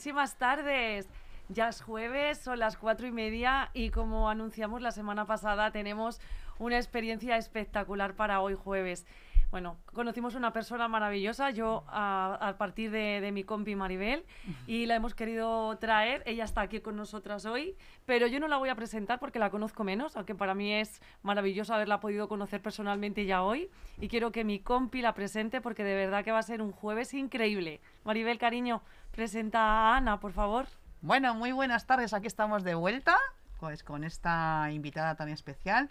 Buenísimas tardes. Ya es jueves, son las cuatro y media y como anunciamos la semana pasada tenemos una experiencia espectacular para hoy jueves. Bueno, conocimos una persona maravillosa, yo a, partir de, mi compi Maribel, y la hemos querido traer. Ella está aquí con nosotras hoy, pero yo no la voy a presentar porque la conozco menos, aunque para mí es maravilloso haberla podido conocer personalmente ya hoy. Y quiero que mi compi la presente porque de verdad que va a ser un jueves increíble. Maribel, cariño, presenta a Ana, por favor. Bueno, muy buenas tardes, aquí estamos de vuelta, pues con esta invitada tan especial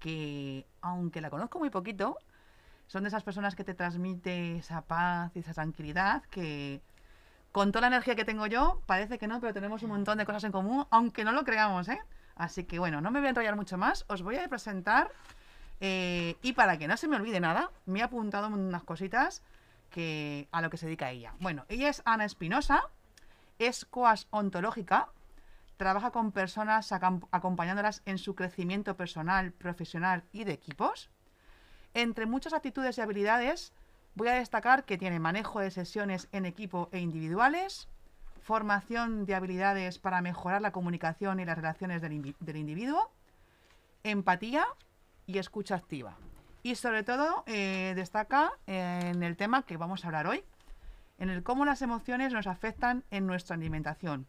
que, aunque la conozco muy poquito, son de esas personas que te transmite esa paz y esa tranquilidad que con toda la energía que tengo yo, parece que no, pero tenemos un montón de cosas en común, aunque no lo creamos, ¿eh? Así que bueno, no me voy a enrollar mucho más, os voy a presentar eh, y para que no se me olvide nada, me he apuntado unas cositas que, a lo que se dedica ella. Bueno, ella es Ana Espinosa, es coas ontológica, trabaja con personas acompañándolas en su crecimiento personal, profesional y de equipos. Entre muchas actitudes y habilidades, voy a destacar que tiene manejo de sesiones en equipo e individuales, formación de habilidades para mejorar la comunicación y las relaciones del, individuo, empatía y escucha activa. Y sobre todo eh, destaca en el tema que vamos a hablar hoy, en el cómo las emociones nos afectan en nuestra alimentación,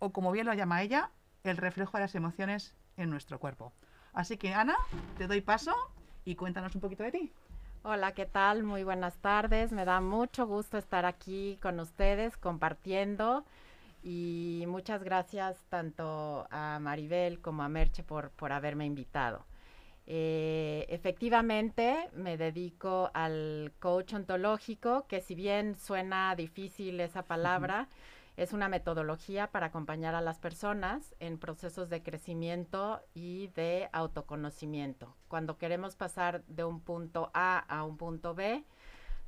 o como bien lo llama ella, el reflejo de las emociones en nuestro cuerpo. Así que Ana, te doy paso y cuéntanos un poquito de ti. Hola, ¿qué tal? Muy buenas tardes. Me da mucho gusto estar aquí con ustedes compartiendo y muchas gracias tanto a Maribel como a Merche por, por haberme invitado. Eh, efectivamente, me dedico al coach ontológico, que si bien suena difícil esa palabra, es una metodología para acompañar a las personas en procesos de crecimiento y de autoconocimiento. Cuando queremos pasar de un punto A a un punto B,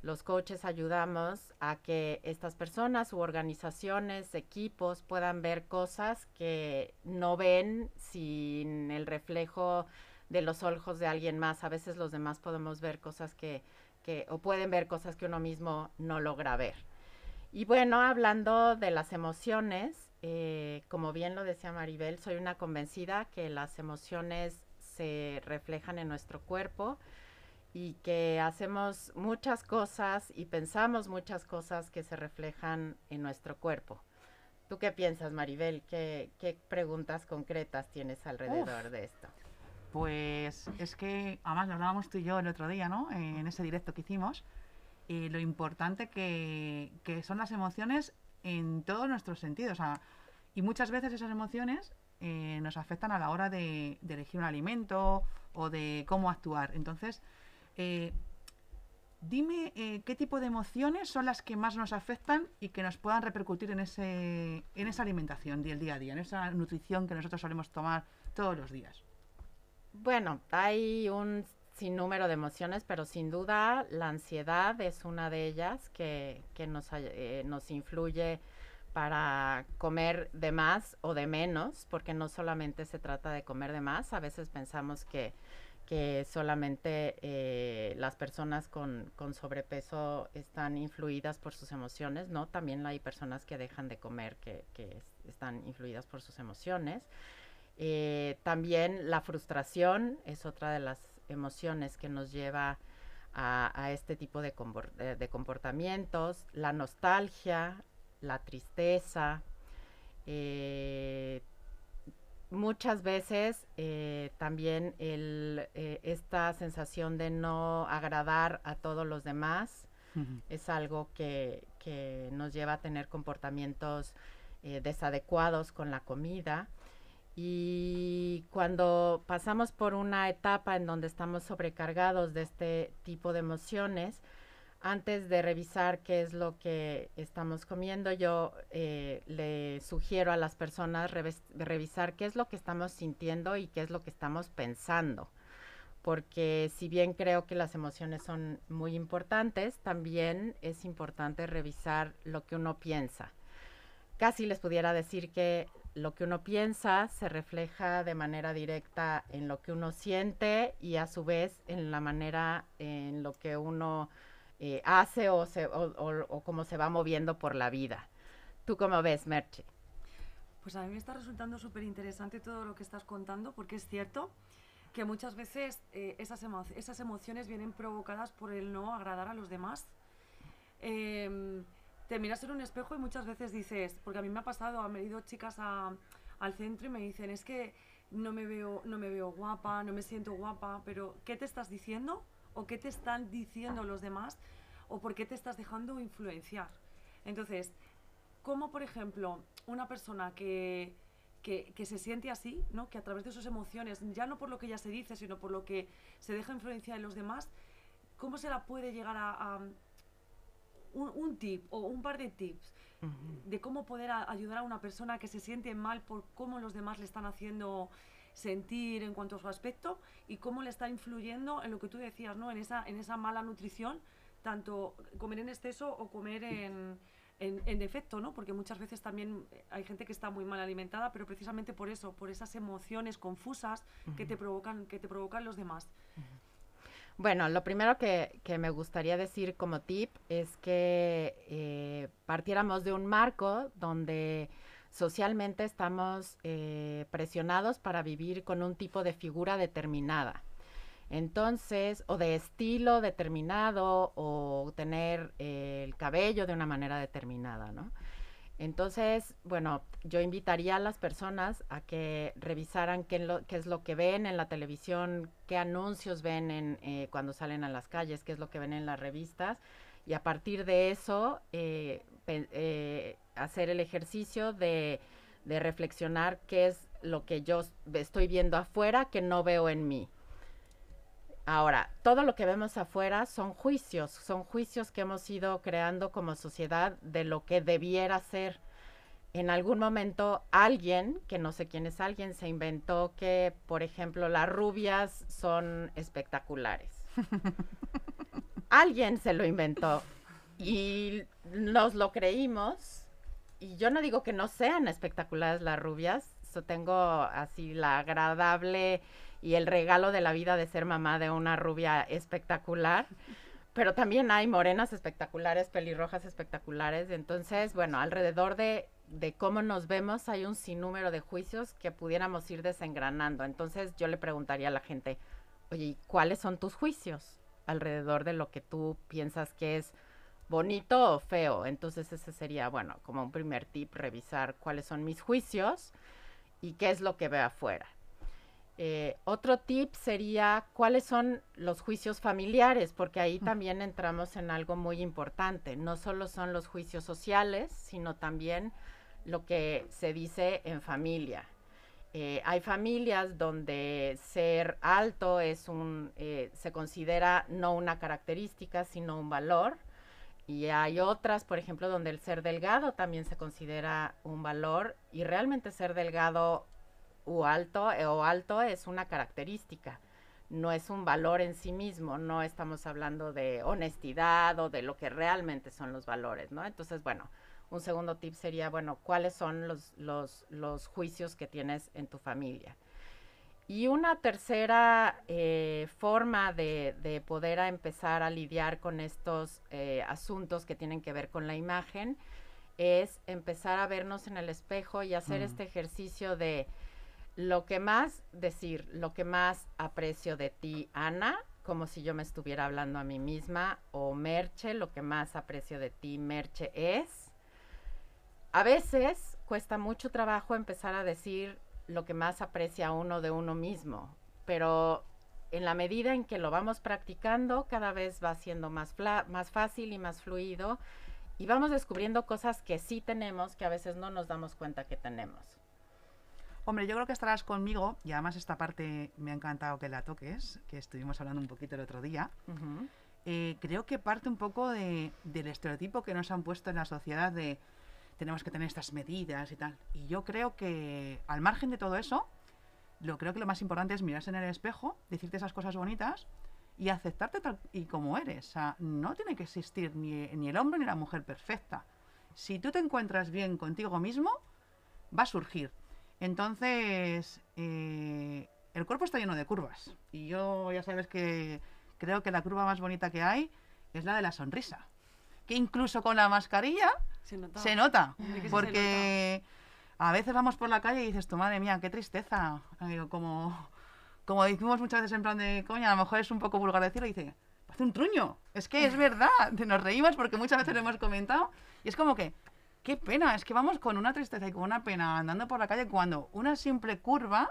los coaches ayudamos a que estas personas u organizaciones, equipos puedan ver cosas que no ven sin el reflejo de los ojos de alguien más. A veces los demás podemos ver cosas que, que o pueden ver cosas que uno mismo no logra ver. Y bueno, hablando de las emociones, eh, como bien lo decía Maribel, soy una convencida que las emociones se reflejan en nuestro cuerpo y que hacemos muchas cosas y pensamos muchas cosas que se reflejan en nuestro cuerpo. ¿Tú qué piensas, Maribel? ¿Qué, preguntas concretas tienes alrededor de esto? Pues es que, además lo hablábamos tú y yo el otro día, ¿no? En ese directo que hicimos, lo importante que, son las emociones en todos nuestros sentidos. y muchas veces esas emociones eh, nos afectan a la hora de, elegir un alimento o de cómo actuar. Entonces, eh, dime eh, qué tipo de emociones son las que más nos afectan y que nos puedan repercutir en, ese, en esa alimentación del día a día, en esa nutrición que nosotros solemos tomar todos los días. Bueno, hay un sin número de emociones, pero sin duda la ansiedad es una de ellas que, nos, eh, influye para comer de más o de menos, porque no solamente se trata de comer de más, a veces pensamos que, solamente eh, las personas con, sobrepeso están influidas por sus emociones, ¿no? También hay personas que dejan de comer que, que están influidas por sus emociones. Eh, también la frustración es otra de las emociones que nos lleva a, este tipo de, comportamientos, la nostalgia, la tristeza, eh, muchas veces eh, también eh, esta sensación de no agradar a todos los demás es algo que, que, nos lleva a tener comportamientos desadecuados con la comida. Y cuando pasamos por una etapa en donde estamos sobrecargados de este tipo de emociones, antes de revisar qué es lo que estamos comiendo, yo eh, le sugiero a las personas revisar qué es lo que estamos sintiendo y qué es lo que estamos pensando. Porque si bien creo que las emociones son muy importantes, también es importante revisar lo que uno piensa. Casi les pudiera decir que lo que uno piensa se refleja de manera directa en lo que uno siente y a su vez en la manera en lo que uno eh, hace o, se, cómo se va moviendo por la vida. ¿Tú cómo ves, Merche? Pues a mí me está resultando súper interesante todo lo que estás contando, porque es cierto que muchas veces eh, esas, esas emociones vienen provocadas por el no agradar a los demás. Em, te miras en un espejo y muchas veces dices, porque a mí me ha pasado, han venido chicas al centro y me dicen, es que no me, veo, no me veo guapa, no me siento guapa, pero ¿qué te estás diciendo? ¿O qué te están diciendo los demás? ¿O por qué te estás dejando influenciar? Entonces, ¿cómo, por ejemplo, una persona que, que, se siente así, ¿no? que a través de sus emociones, ya no por lo que ella se dice, sino por lo que se deja influenciar en los demás, ¿cómo se la puede llegar a, un, tip o un par de tips de cómo poder ayudar a una persona que se siente mal por cómo los demás le están haciendo sentir en cuanto a su aspecto y cómo le está influyendo en lo que tú decías, ¿no? En esa, en esa mala nutrición, tanto comer en exceso o comer en, en, defecto, ¿no? Porque muchas veces también hay gente que está muy mal alimentada, pero precisamente por eso, por esas emociones confusas que te provocan, que te provocan los demás. Bueno, lo primero que, me gustaría decir como tip es que eh, partiéramos de un marco donde socialmente estamos eh, presionados para vivir con un tipo de figura determinada. Entonces, o de estilo determinado, o tener eh, el cabello de una manera determinada, ¿no? Entonces, bueno, yo invitaría a las personas a que revisaran qué, es lo que ven en la televisión, qué anuncios ven en, eh, cuando salen a las calles, qué es lo que ven en las revistas, y a partir de eso eh, eh, hacer el ejercicio de, de reflexionar qué es lo que yo estoy viendo afuera que no veo en mí. Ahora, todo lo que vemos afuera son juicios, son juicios que hemos ido creando como sociedad de lo que debiera ser. En algún momento alguien, que no sé quién es alguien, se inventó que, por ejemplo, las rubias son espectaculares. alguien se lo inventó y nos lo creímos. Y yo no digo que no sean espectaculares las rubias, yo tengo así la agradable y el regalo de la vida de ser mamá de una rubia espectacular. Pero también hay morenas espectaculares, pelirrojas espectaculares. Entonces, bueno, alrededor de, de cómo nos vemos hay un sinnúmero de juicios que pudiéramos ir desengranando. Entonces yo le preguntaría a la gente, oye, ¿cuáles son tus juicios alrededor de lo que tú piensas que es bonito o feo? Entonces ese sería, bueno, como un primer tip, revisar cuáles son mis juicios y qué es lo que veo afuera. Eh, otro tip sería cuáles son los juicios familiares, porque ahí también entramos en algo muy importante. No solo son los juicios sociales, sino también lo que se dice en familia. Eh, hay familias donde ser alto es un, eh, se considera no una característica, sino un valor. Y hay otras, por ejemplo, donde el ser delgado también se considera un valor y realmente ser delgado o alto, eh, o alto es una característica, no es un valor en sí mismo, no estamos hablando de honestidad o de lo que realmente son los valores, ¿no? Entonces, bueno, un segundo tip sería, bueno, ¿cuáles son los, los, los juicios que tienes en tu familia? Y una tercera eh, forma de, de, poder empezar a lidiar con estos eh, asuntos que tienen que ver con la imagen es empezar a vernos en el espejo y hacer este ejercicio de lo que más decir, lo que más aprecio de ti, Ana, como si yo me estuviera hablando a mí misma, o Merche, lo que más aprecio de ti, Merche, es. A veces cuesta mucho trabajo empezar a decir lo que más aprecia uno de uno mismo, pero en la medida en que lo vamos practicando, cada vez va siendo más, más fácil y más fluido y vamos descubriendo cosas que sí tenemos que a veces no nos damos cuenta que tenemos. Hombre, yo creo que estarás conmigo, y además esta parte me ha encantado que la toques, que estuvimos hablando un poquito el otro día. Eh, creo que parte un poco de, del estereotipo que nos han puesto en la sociedad de tenemos que tener estas medidas y tal. Y yo creo que al margen de todo eso, lo creo que lo más importante es mirarse en el espejo, decirte esas cosas bonitas y aceptarte tal y como eres. O sea, no tiene que existir ni, ni el hombre ni la mujer perfecta. Si tú te encuentras bien contigo mismo, va a surgir. Entonces, eh, el cuerpo está lleno de curvas. Y yo ya sabes que creo que la curva más bonita que hay es la de la sonrisa. Que incluso con la mascarilla Se nota. Se se porque a veces vamos por la calle y dices, tu madre mía, qué tristeza. Digo, como, como decimos muchas veces en plan de coña, a lo mejor es un poco vulgar decirlo, y dice, hace un truño. Es que es verdad, nos reímos porque muchas veces lo hemos comentado y es como que, qué pena, es que vamos con una tristeza y con una pena andando por la calle cuando una simple curva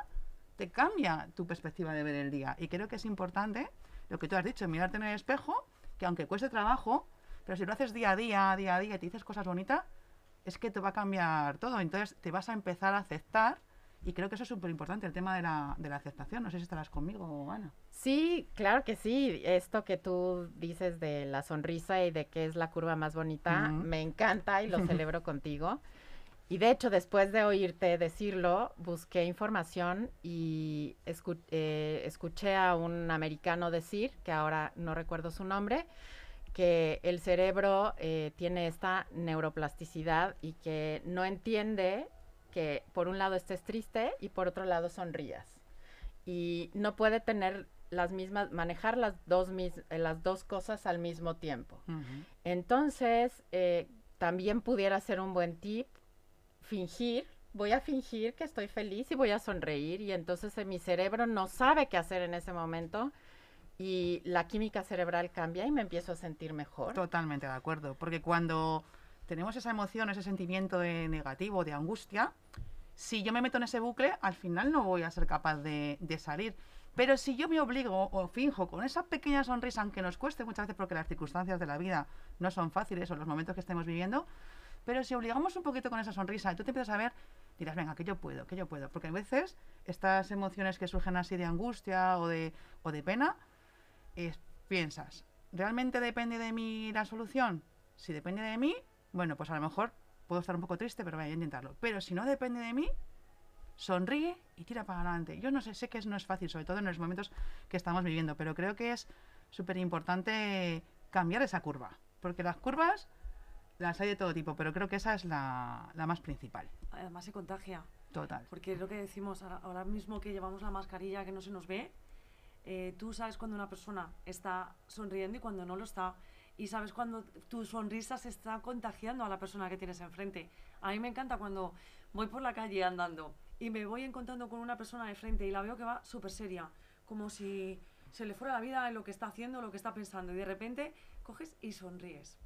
te cambia tu perspectiva de ver el día. Y creo que es importante lo que tú has dicho, mirarte en el espejo, que aunque cueste trabajo, pero si lo haces día a día, día a día y te dices cosas bonitas, es que te va a cambiar todo. Entonces te vas a empezar a aceptar y creo que eso es súper importante, el tema de la, de la aceptación. No sé si estarás conmigo, Ana. Sí, claro que sí. Esto que tú dices de la sonrisa y de que es la curva más bonita, Ujú. me encanta y lo celebro contigo. Y de hecho, después de oírte decirlo, busqué información y escu- eh, escuché a un americano decir, que ahora no recuerdo su nombre, que el cerebro eh, tiene esta neuroplasticidad y que no entiende que por un lado estés triste y por otro lado sonrías. Y no puede tener las mismas, manejar las dos, mis- eh, las dos cosas al mismo tiempo. Entonces, eh, también pudiera ser un buen tip fingir, voy a fingir que estoy feliz y voy a sonreír y entonces eh, mi cerebro no sabe qué hacer en ese momento y la química cerebral cambia y me empiezo a sentir mejor. Totalmente de acuerdo, porque cuando tenemos esa emoción, ese sentimiento de negativo, de angustia, si yo me meto en ese bucle, al final no voy a ser capaz de, de salir. Pero si yo me obligo o finjo con esa pequeña sonrisa, aunque nos cueste muchas veces porque las circunstancias de la vida no son fáciles o los momentos que estemos viviendo, pero si obligamos un poquito con esa sonrisa y tú te empiezas a ver, dirás, venga, que yo puedo, que yo puedo. Porque a veces estas emociones que surgen así de angustia o de, o de pena, es- piensas, ¿realmente depende de mí la solución? Si depende de mí, bueno, pues a lo mejor puedo estar un poco triste, pero voy a intentarlo. Pero si no depende de mí, sonríe y tira para adelante. Yo no sé, sé que no es fácil, sobre todo en los momentos que estamos viviendo, pero creo que es súper importante cambiar esa curva. Porque las curvas las hay de todo tipo, pero creo que esa es la, la más principal. Además se contagia. Total. Porque es lo que decimos ahora, ahora mismo que llevamos la mascarilla que no se nos ve, eh, tú sabes cuando una persona está sonriendo y cuando no lo está. Y sabes cuando tu sonrisa se está contagiando a la persona que tienes enfrente. A mí me encanta cuando voy por la calle andando y me voy encontrando con una persona de frente y la veo que va súper seria, como si se le fuera la vida en lo que está haciendo, lo que está pensando. Y de repente coges y sonríes.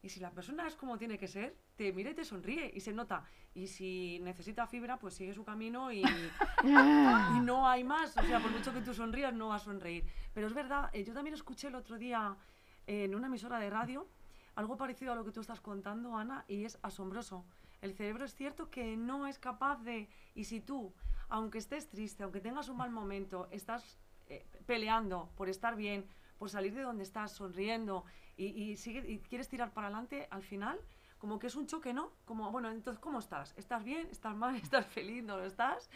Y si la persona es como tiene que ser, te mira y te sonríe y se nota. Y si necesita fibra, pues sigue su camino y, y no hay más. O sea, por mucho que tú sonrías, no va a sonreír. Pero es verdad, eh, yo también escuché el otro día en una emisora de radio algo parecido a lo que tú estás contando, Ana, y es asombroso. El cerebro es cierto que no es capaz de... Y si tú, aunque estés triste, aunque tengas un mal momento, estás eh, peleando por estar bien, por salir de donde estás sonriendo y, y, y quieres tirar para adelante, al final, como que es un choque, ¿no? Como, bueno, entonces, ¿cómo estás? ¿Estás bien? ¿Estás mal? ¿Estás feliz? ¿No lo estás?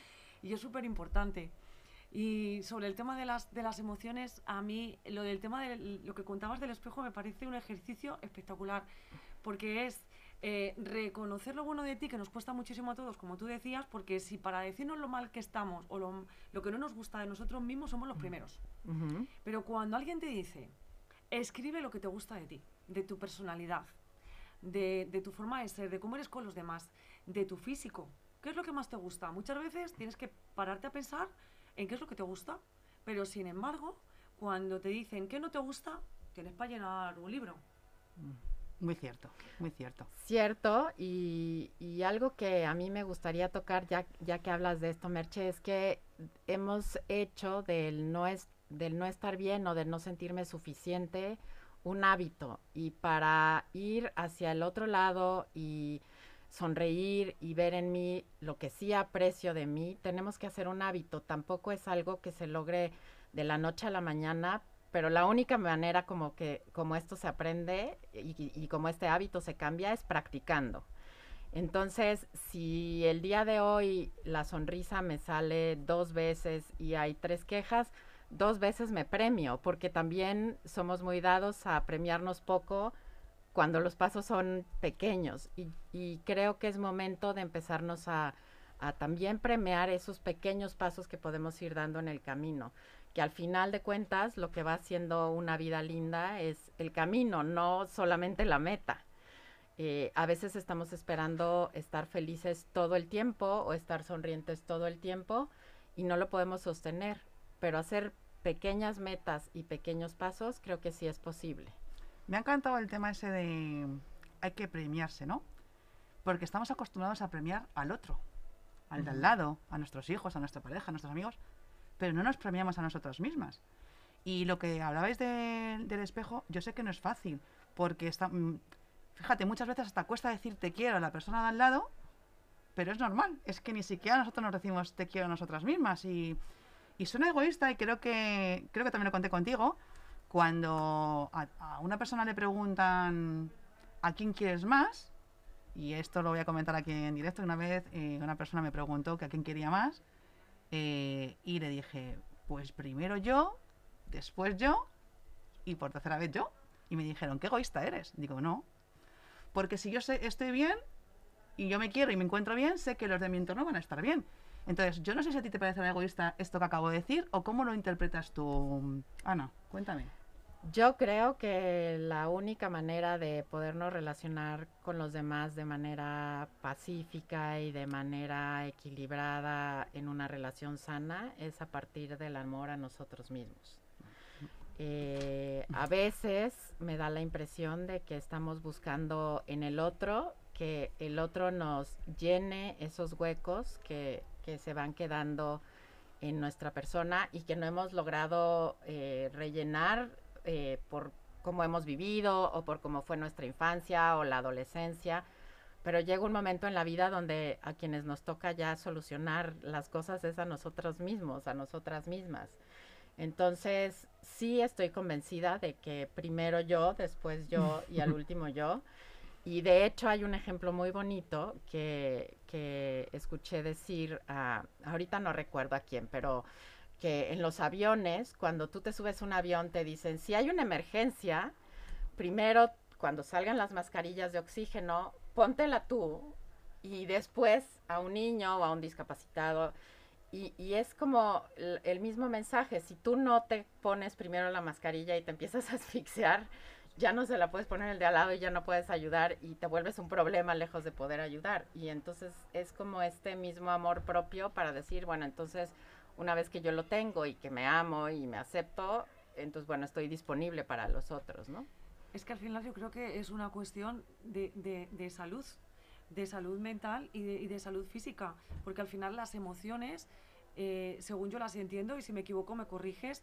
Y es súper importante. Y sobre el tema de las, de las emociones, a mí lo del tema de lo que contabas del espejo me parece un ejercicio espectacular, porque es eh, reconocer lo bueno de ti, que nos cuesta muchísimo a todos, como tú decías, porque si para decirnos lo mal que estamos o lo, lo que no nos gusta de nosotros mismos somos los primeros. Ujú. Pero cuando alguien te dice, escribe lo que te gusta de ti, de tu personalidad, de, de tu forma de ser, de cómo eres con los demás, de tu físico, ¿qué es lo que más te gusta? Muchas veces tienes que pararte a pensar en qué es lo que te gusta, pero sin embargo, cuando te dicen qué no te gusta, tienes para llenar un libro. Muy cierto, muy cierto. Cierto, y, y algo que a mí me gustaría tocar, ya, ya que hablas de esto, Merche, es que hemos hecho del no, es, del no estar bien o del no sentirme suficiente un hábito. Y para ir hacia el otro lado y sonreír y ver en mí lo que sí aprecio de mí, tenemos que hacer un hábito. Tampoco es algo que se logre de la noche a la mañana, pero la única manera como que como esto se aprende y, y- como este hábito se cambia es practicando. Entonces, si el día de hoy la sonrisa me sale dos veces y hay tres quejas, dos veces me premio, porque también somos muy dados a premiarnos poco cuando los pasos son pequeños. Y, creo que es momento de empezarnos a, a también premiar esos pequeños pasos que podemos ir dando en el camino que al final de cuentas lo que va haciendo una vida linda es el camino, no solamente la meta. Eh, a veces estamos esperando estar felices todo el tiempo o estar sonrientes todo el tiempo y no lo podemos sostener, pero hacer pequeñas metas y pequeños pasos creo que sí es posible. Me ha encantado el tema ese de hay que premiarse, ¿no? Porque estamos acostumbrados a premiar al otro, al de al lado, a nuestros hijos, a nuestra pareja, a nuestros amigos, pero no nos premiamos a nosotras mismas. Y lo que hablabais de- del espejo, yo sé que no es fácil, porque está, mm, fíjate, muchas veces hasta cuesta decir te quiero a la persona de al lado, pero es normal, es que ni siquiera nosotros nos decimos te quiero a nosotras mismas y, y suena egoísta y creo que creo que también lo conté contigo cuando a, una persona le preguntan a quién quieres más y esto lo voy a comentar aquí en directo una vez eh, una persona me preguntó que a quién quería más eh, y le dije pues primero yo después yo y por tercera vez yo y me dijeron qué egoísta eres digo no porque si yo sé, estoy bien y yo me quiero y me encuentro bien, sé que los de mi entorno van a estar bien. Entonces, yo no sé si a ti te parece egoísta esto que acabo de decir o cómo lo interpretas tú. Ana, cuéntame. Yo creo que la única manera de podernos relacionar con los demás de manera pacífica y de manera equilibrada en una relación sana es a partir del amor a nosotros mismos. Eh, a veces me da la impresión de que estamos buscando en el otro que el otro nos llene esos huecos que, que se van quedando en nuestra persona y que no hemos logrado eh, rellenar eh, por cómo hemos vivido o por cómo fue nuestra infancia o la adolescencia. Pero llega un momento en la vida donde a quienes nos toca ya solucionar las cosas es a nosotros mismos, a nosotras mismas. Entonces, sí estoy convencida de que primero yo, después yo y al último yo. Y de hecho hay un ejemplo muy bonito que, que escuché decir, a, ahorita no recuerdo a quién, pero que en los aviones, cuando tú te subes a un avión, te dicen, si hay una emergencia, primero cuando salgan las mascarillas de oxígeno, póntela tú y después a un niño o a un discapacitado. Y, y es como el, el mismo mensaje, si tú no te pones primero la mascarilla y te empiezas a asfixiar, ya no se la puedes poner el de al lado y ya no puedes ayudar y te vuelves un problema lejos de poder ayudar. Y entonces es como este mismo amor propio para decir, bueno, entonces una vez que yo lo tengo y que me amo y me acepto, entonces bueno, estoy disponible para los otros, ¿no? Es que al final yo creo que es una cuestión de, de- salud, de salud mental y de, y de salud física, porque al final las emociones, eh, según yo las entiendo, y si me equivoco me corriges,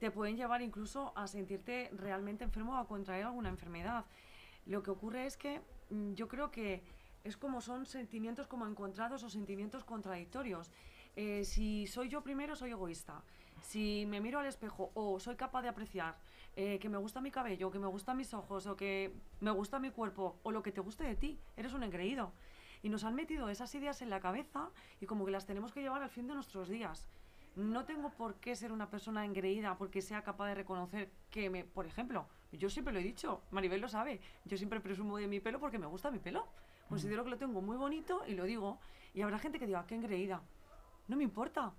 te pueden llevar incluso a sentirte realmente enfermo o a contraer alguna enfermedad. Lo que ocurre es que mm, yo creo que es como son sentimientos como encontrados o sentimientos contradictorios. Eh, si soy yo primero, soy egoísta. Si me miro al espejo o soy capaz de apreciar eh, que me gusta mi cabello, que me gustan mis ojos, o que me gusta mi cuerpo, o lo que te guste de ti, eres un engreído. Y nos han metido esas ideas en la cabeza y como que las tenemos que llevar al fin de nuestros días. No tengo por qué ser una persona engreída porque sea capaz de reconocer que me, por ejemplo, yo siempre lo he dicho, Maribel lo sabe, yo siempre presumo de mi pelo porque me gusta mi pelo. Considero que lo tengo muy bonito y lo digo. Y habrá gente que diga, qué engreída. No me importa.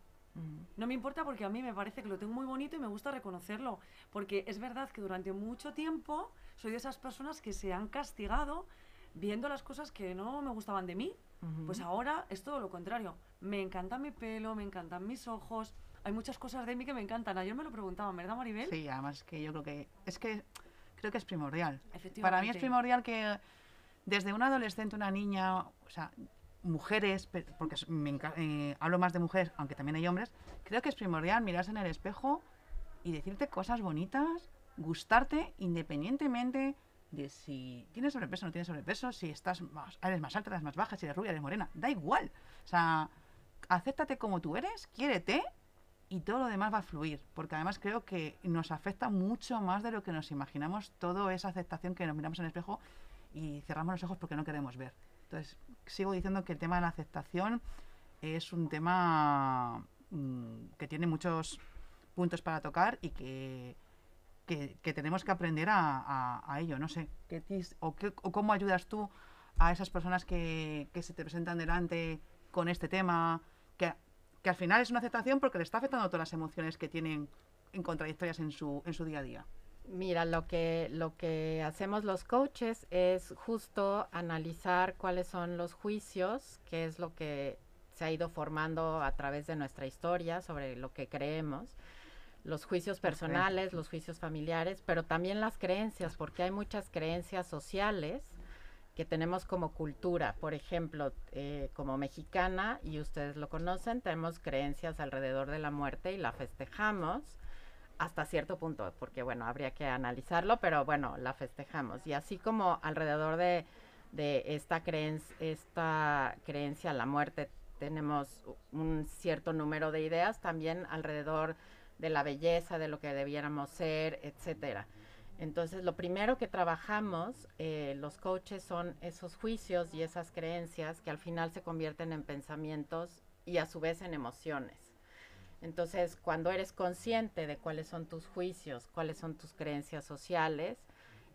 No me importa porque a mí me parece que lo tengo muy bonito y me gusta reconocerlo. Porque es verdad que durante mucho tiempo soy de esas personas que se han castigado viendo las cosas que no me gustaban de mí. Pues ahora es todo lo contrario. Me encanta mi pelo, me encantan mis ojos. Hay muchas cosas de mí que me encantan. Ayer me lo preguntaban, ¿verdad, Maribel? Sí, además que yo creo que es que creo que es primordial. Para mí es primordial que desde una adolescente, una niña, o sea, mujeres, porque me eh, hablo más de mujeres, aunque también hay hombres, creo que es primordial mirarse en el espejo y decirte cosas bonitas, gustarte independientemente de si tienes sobrepeso o no tienes sobrepeso, si estás más, eres más alta, eres más baja, si eres rubia, eres morena, da igual. O sea, acéptate como tú eres, quiérete y todo lo demás va a fluir, porque además creo que nos afecta mucho más de lo que nos imaginamos toda esa aceptación que nos miramos en el espejo y cerramos los ojos porque no queremos ver. Entonces, sigo diciendo que el tema de la aceptación es un tema mm, que tiene muchos puntos para tocar y que, que, tenemos que aprender a, ello. No sé, ¿qué o, qué- o cómo ayudas tú a esas personas que, que se te presentan delante con este tema, que, que al final es una aceptación porque le está afectando todas las emociones que tienen en contradictorias en su, en su día a día. Mira, lo que, lo que hacemos los coaches es justo analizar cuáles son los juicios, qué es lo que se ha ido formando a través de nuestra historia sobre lo que creemos, los juicios personales, los juicios familiares, pero también las creencias, porque hay muchas creencias sociales que tenemos como cultura. Por ejemplo, eh, como mexicana, y ustedes lo conocen, tenemos creencias alrededor de la muerte y la festejamos hasta cierto punto, porque bueno, habría que analizarlo, pero bueno, la festejamos. Y así como alrededor de, de esta, creencia, esta creencia a la muerte tenemos un cierto número de ideas, también alrededor de la belleza, de lo que debiéramos ser, etcétera. Entonces, lo primero que trabajamos eh, los coaches son esos juicios y esas creencias que al final se convierten en pensamientos y a su vez en emociones. Entonces, cuando eres consciente de cuáles son tus juicios, cuáles son tus creencias sociales,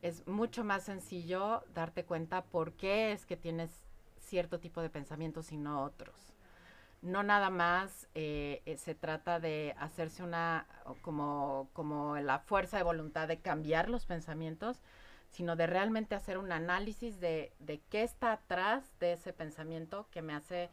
es mucho más sencillo darte cuenta por qué es que tienes cierto tipo de pensamientos y no otros. No nada más eh, eh, se trata de hacerse una, como, como la fuerza de voluntad de cambiar los pensamientos, sino de realmente hacer un análisis de, de qué está atrás de ese pensamiento que me hace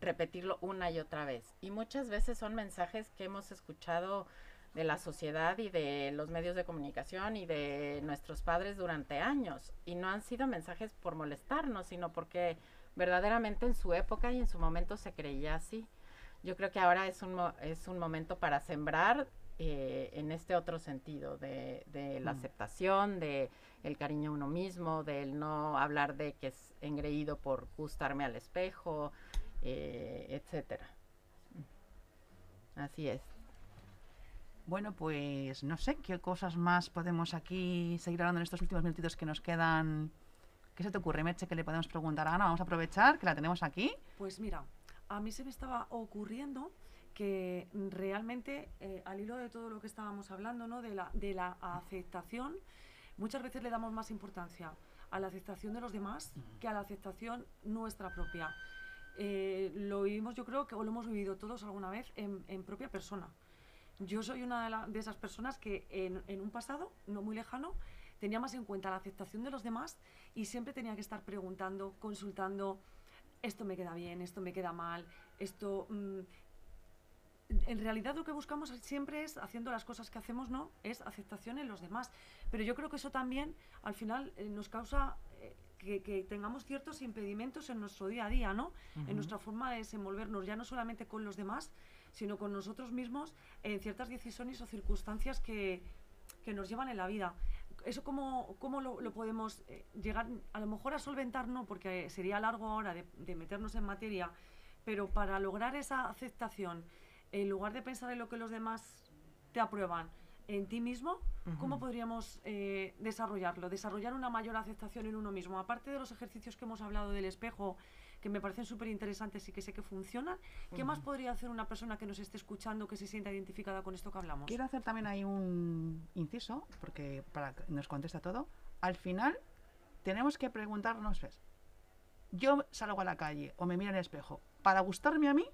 repetirlo una y otra vez. Y muchas veces son mensajes que hemos escuchado de la sociedad y de los medios de comunicación y de nuestros padres durante años. Y no han sido mensajes por molestarnos, sino porque verdaderamente en su época y en su momento se creía así. Yo creo que ahora es un, es un momento para sembrar eh, en este otro sentido, de, de la mm. aceptación, de el cariño a uno mismo, del no hablar de que es engreído por gustarme al espejo, eh, etcétera. Así es. Bueno, pues no sé qué cosas más podemos aquí seguir hablando en estos últimos minutitos que nos quedan ¿Qué se te ocurre, Meche, que le podemos preguntar a Ana? Vamos a aprovechar que la tenemos aquí. Pues mira, a mí se me estaba ocurriendo que realmente, eh, al hilo de todo lo que estábamos hablando, ¿no? de, la, de la aceptación, muchas veces le damos más importancia a la aceptación de los demás que a la aceptación nuestra propia. Eh, lo vivimos, yo creo que o lo hemos vivido todos alguna vez en, propia persona. Yo soy una de, esas personas que en, en, un pasado, no muy lejano, tenía más en cuenta la aceptación de los demás y siempre tenía que estar preguntando, consultando, esto me queda bien, esto me queda mal, esto... Mm, en realidad lo que buscamos siempre es, haciendo las cosas que hacemos, ¿no? Es aceptación en los demás. Pero yo creo que eso también, al final, eh, nos causa que, tengamos ciertos impedimentos en nuestro día a día, ¿no? En nuestra forma de desenvolvernos, ya no solamente con los demás, sino con nosotros mismos en ciertas decisiones o circunstancias que, que nos llevan en la vida. Eso cómo, cómo lo, podemos eh, llegar, a lo mejor a solventar, no, porque sería largo ahora de, meternos en materia, pero para lograr esa aceptación, en lugar de pensar en lo que los demás te aprueban, en ti mismo, ¿cómo podríamos eh, desarrollarlo? Desarrollar una mayor aceptación en uno mismo. Aparte de los ejercicios que hemos hablado del espejo, que me parecen súper interesantes y que sé que funcionan. ¿Qué más podría hacer una persona que nos esté escuchando que se sienta identificada con esto que hablamos? Quiero hacer también ahí un inciso, porque para que nos contesta todo. Al final, tenemos que preguntarnos, ¿ves? Yo salgo a la calle o me miro en el espejo, ¿para gustarme a mí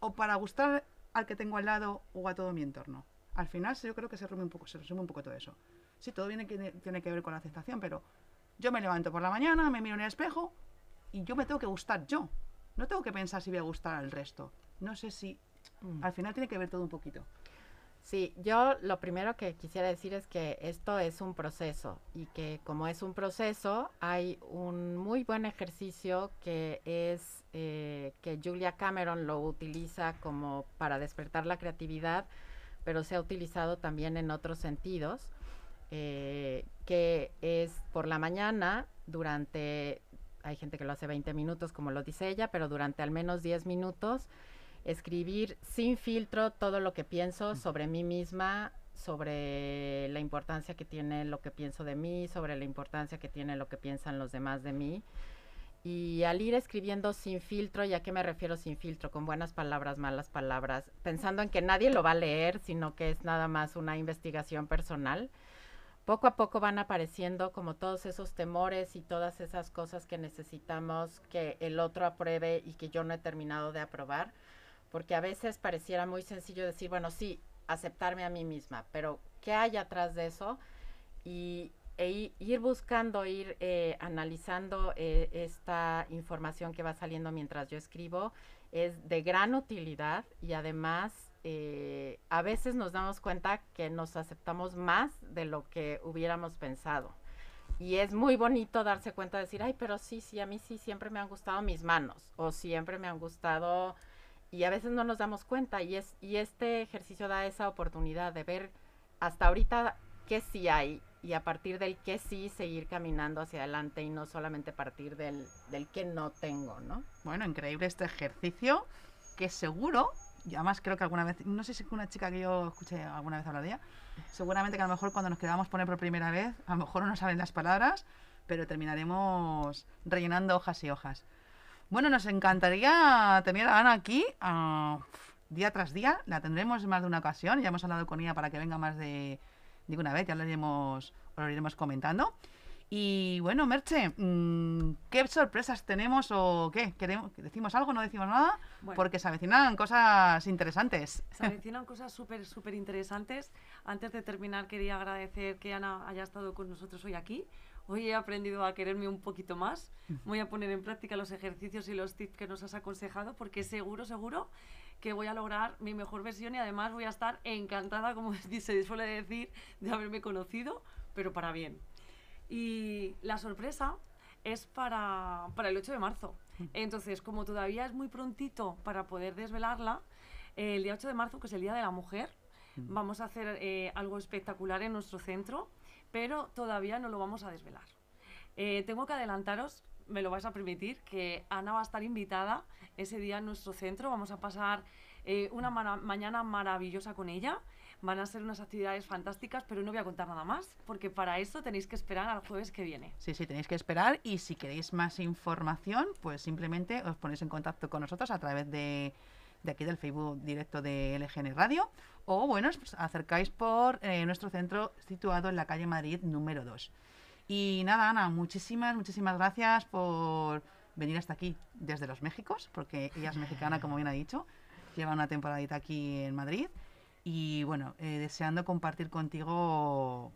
o para gustar al que tengo al lado o a todo mi entorno? Al final yo creo que se resume un poco, se resume un poco todo eso. Sí, todo viene, tiene que ver con la aceptación, pero yo me levanto por la mañana, me miro en el espejo, y yo me tengo que gustar yo. No tengo que pensar si voy a gustar al resto. No sé si mm. al final tiene que ver todo un poquito. Sí, yo lo primero que quisiera decir es que esto es un proceso y que como es un proceso hay un muy buen ejercicio que es eh, que Julia Cameron lo utiliza como para despertar la creatividad, pero se ha utilizado también en otros sentidos, eh, que es por la mañana durante hay gente que lo hace 20 minutos, como lo dice ella, pero durante al menos 10 minutos escribir sin filtro todo lo que pienso sobre mí misma, sobre la importancia que tiene lo que pienso de mí, sobre la importancia que tiene lo que piensan los demás de mí. Y al ir escribiendo sin filtro, ¿y a qué me refiero sin filtro? Con buenas palabras, malas palabras, pensando en que nadie lo va a leer, sino que es nada más una investigación personal poco a poco van apareciendo como todos esos temores y todas esas cosas que necesitamos que el otro apruebe y que yo no he terminado de aprobar, porque a veces pareciera muy sencillo decir, bueno, sí, aceptarme a mí misma, pero qué hay atrás de eso y e ir buscando, ir eh, analizando eh, esta información que va saliendo mientras yo escribo es de gran utilidad y además eh, a veces nos damos cuenta que nos aceptamos más de lo que hubiéramos pensado. Y es muy bonito darse cuenta de decir, ay, pero sí, sí, a mí sí siempre me han gustado mis manos o siempre me han gustado y a veces no nos damos cuenta y es y este ejercicio da esa oportunidad de ver hasta ahorita qué sí hay y a partir del que sí seguir caminando hacia adelante y no solamente partir del, del que no tengo, ¿no? Bueno, increíble este ejercicio que seguro, y además creo que alguna vez, no sé si es una chica que yo escuché alguna vez hablar de ella, seguramente que a lo mejor cuando nos quedamos poner por primera vez, a lo mejor no nos salen las palabras, pero terminaremos rellenando hojas y hojas. Bueno, nos encantaría tener a Ana aquí uh, día tras día, la tendremos en más de una ocasión, ya hemos hablado con ella para que venga más de digo una vez, ya lo iremos, lo iremos comentando. Y bueno, Merche, mm, ¿qué sorpresas tenemos o qué? ¿Queremos, ¿Decimos algo? ¿No decimos nada? Porque se avecinan cosas interesantes. Se avecinan cosas súper, súper interesantes. Antes de terminar, quería agradecer que Ana haya estado con nosotros hoy aquí. Hoy he aprendido a quererme un poquito más. Voy a poner en práctica los ejercicios y los tips que nos has aconsejado porque seguro, seguro que voy a lograr mi mejor versión y además voy a estar encantada, como se suele decir, de haberme conocido, pero para bien. Y la sorpresa es para, para el 8 de marzo. Entonces, como todavía es muy prontito para poder desvelarla, el día 8 de marzo, que es el Día de la Mujer, vamos a hacer eh, algo espectacular en nuestro centro, pero todavía no lo vamos a desvelar. Eh, tengo que adelantaros, me lo vais a permitir, que Ana va a estar invitada ese día en nuestro centro. Vamos a pasar eh, una mañana maravillosa con ella. Van a ser unas actividades fantásticas, pero no voy a contar nada más, porque para eso tenéis que esperar al jueves que viene. Sí, sí, tenéis que esperar y si queréis más información, pues simplemente os ponéis en contacto con nosotros a través de, de aquí del Facebook directo de LGN Radio o, bueno, os acercáis por eh, nuestro centro situado en la calle Madrid número 2. Y nada, Ana, muchísimas, muchísimas gracias por venir hasta aquí desde los Méxicos, porque ella es mexicana, como bien ha dicho, lleva una temporadita aquí en Madrid. Y bueno, eh, deseando compartir contigo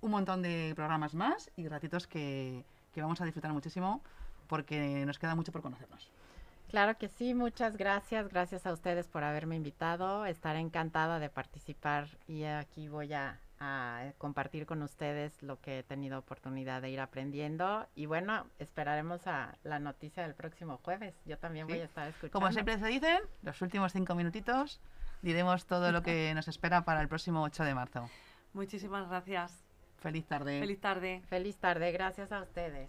un montón de programas más y ratitos que, que vamos a disfrutar muchísimo porque nos queda mucho por conocernos. Claro que sí, muchas gracias. Gracias a ustedes por haberme invitado. Estaré encantada de participar y aquí voy a a compartir con ustedes lo que he tenido oportunidad de ir aprendiendo. Y bueno, esperaremos a la noticia del próximo jueves. Yo también voy a estar escuchando. Como siempre se dicen, los últimos cinco minutitos diremos todo lo que nos espera para el próximo 8 de marzo. Muchísimas gracias. Feliz tarde. Feliz tarde. Feliz tarde. Gracias a ustedes.